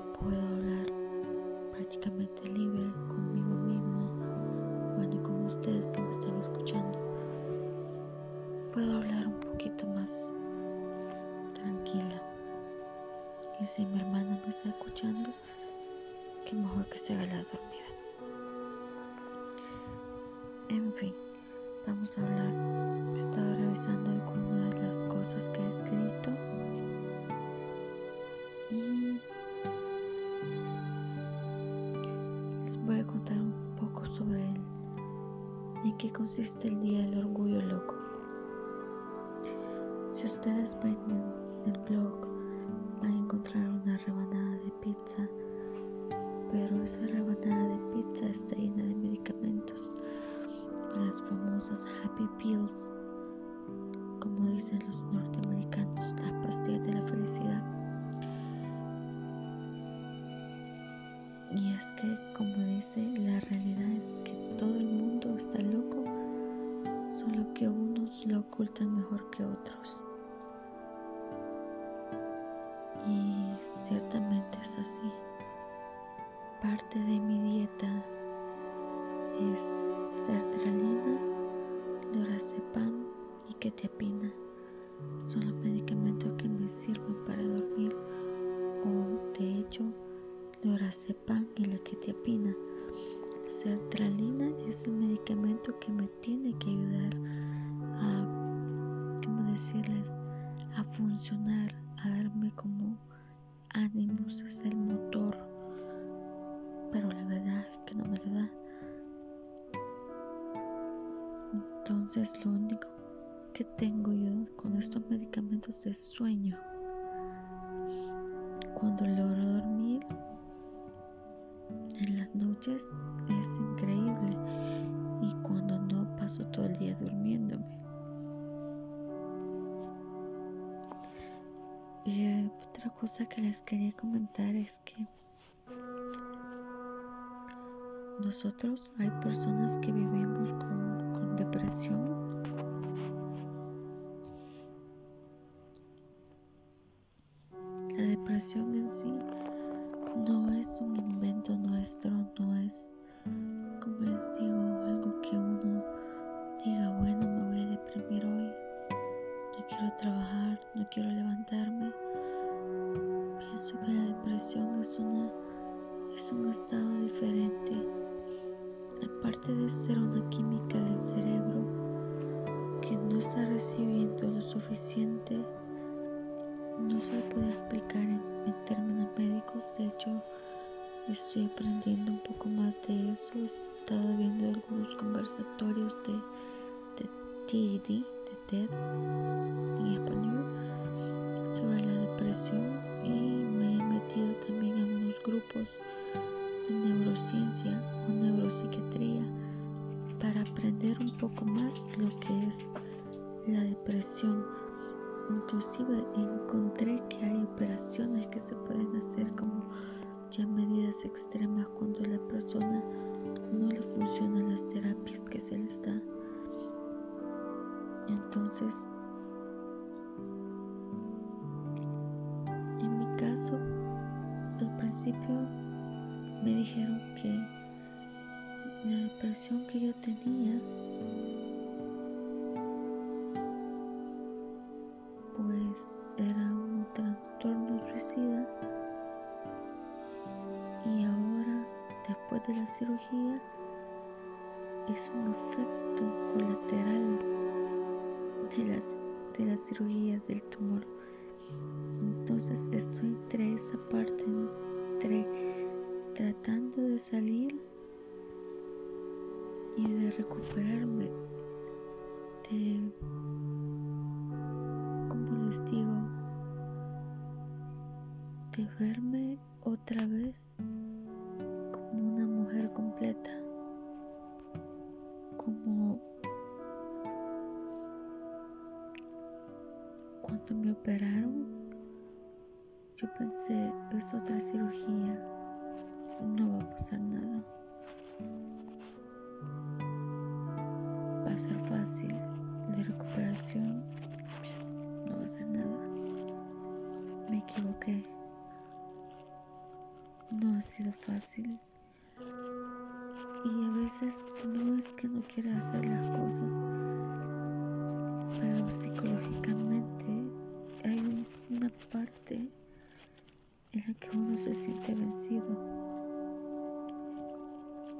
puedo hablar prácticamente libre conmigo mismo, bueno, y con ustedes que me están escuchando. Puedo hablar un poquito más tranquila. Y si mi hermana me está escuchando, que mejor que se haga la dormida. En fin, vamos a hablar. Estaba revisando algunas de las cosas que he escrito. Consiste el Día del Orgullo Loco. Si ustedes ven en el blog, van a encontrar una rebanada de pizza pero esa rebanada de pizza está llena de medicamentos, las famosas Happy Pills, como dicen los norteamericanos, las pastillas de la felicidad. Y es que, como dice, la realidad es que todo el mundo está loco, solo que unos lo ocultan mejor que otros. Y ciertamente es así. Parte de mi dieta es sertralina, lorazepam y ketiapina. Son los medicamentos que me Entonces lo único que tengo yo con estos medicamentos es sueño. Cuando logro dormir en las noches es increíble y cuando no paso todo el día durmiéndome. Y otra cosa que les quería comentar es que nosotros hay personas que vivimos En sí no es un invento nuestro, no es, como les digo, algo que uno diga, bueno, me voy a deprimir hoy, no quiero trabajar, no quiero levantarme. Pienso que la depresión es una es un estado diferente aparte de ser una química del cerebro que no está recibiendo lo suficiente, ya medidas extremas cuando la persona no le funcionan las terapias que se les da. Entonces, en mi caso, al principio me dijeron que la depresión que yo tenía efecto colateral de, las, de la cirugía del tumor. Entonces estoy entre esa parte entre tratando de salir y de recuperarme de, como les digo, de verme otra vez yo pensé, es otra cirugía no va a pasar nada. Va a ser fácil de recuperación, no va a ser nada. Me equivoqué. No ha sido fácil. Y a veces no es que no quiera hacer las cosas, pero psicológicamente manera que uno se siente vencido.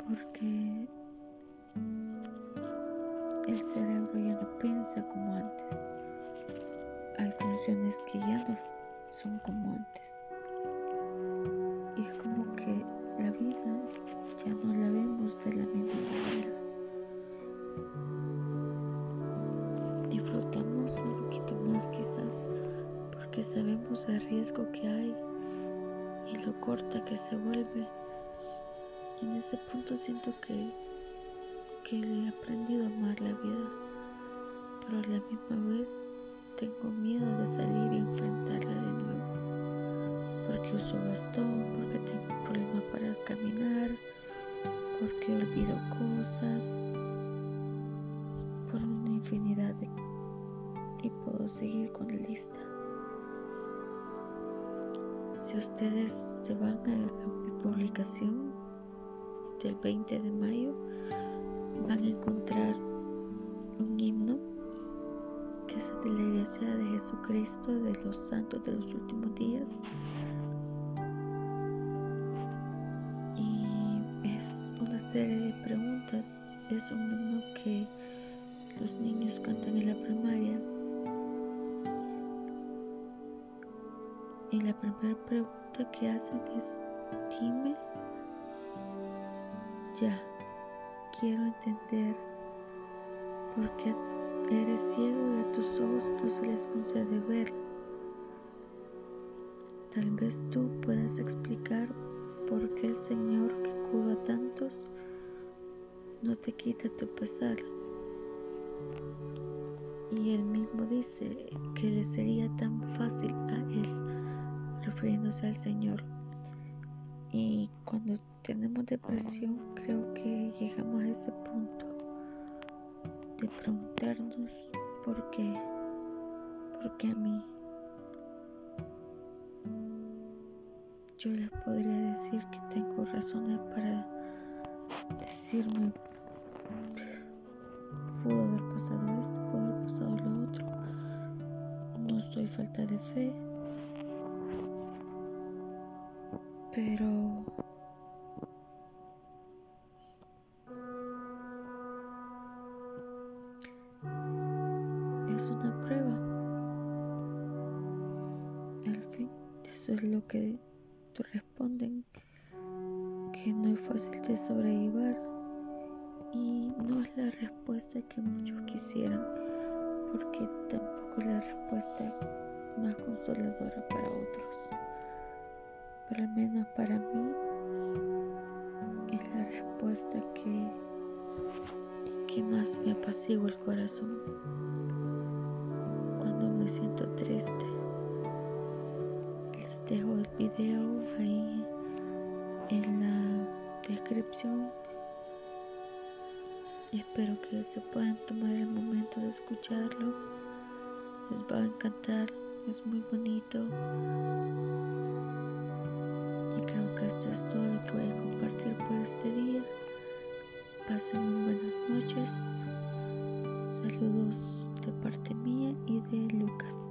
Porque el cerebro ya no piensa como antes. Hay funciones que ya no son como antes. Y es como que la vida ya no la vemos de la misma manera. Disfrutamos un poquito más quizás porque sabemos el riesgo que hay corta que se vuelve. Y en ese punto siento que, que he aprendido a amar la vida, pero a la misma vez tengo miedo de salir y enfrentarla de nuevo, porque uso bastón, porque tengo problemas para caminar, porque olvido cosas, por una infinidad de... y puedo seguir con la lista. Si ustedes se van a mi publicación del 20 de mayo, van a encontrar un himno que es de la Iglesia de Jesucristo de los Santos de los últimos días. Y es una serie de preguntas. Es un himno que los niños cantan en la primaria. Y la primera pregunta que hacen es, dime, ya, quiero entender por qué eres ciego y a tus ojos no se les concede ver. Tal vez tú puedas explicar por qué el Señor que cura a tantos no te quita tu pesar. Y él mismo dice que le sería tan fácil a él, refiriéndose al Señor. Y cuando tenemos depresión, creo que llegamos a ese punto de preguntarnos por qué, por qué a mí. Yo les podría decir que tengo razones para decirme, pudo haber pasado esto, pudo haber pasado lo otro. No soy falta de fe, pero es una prueba. Al fin, eso es lo que responden, que no es fácil de sobrellevar y no es la respuesta que muchos quisieran, porque tampoco es la respuesta más consoladora para otros. Pero al menos para mí es la respuesta que, que más me apacigua el corazón cuando me siento triste. Les dejo el video ahí en la descripción. Espero que se puedan tomar el momento de escucharlo. Les va a encantar, es muy bonito creo que esto es todo lo que voy a compartir por este día. Pasen muy buenas noches. Saludos de parte mía y de Lucas.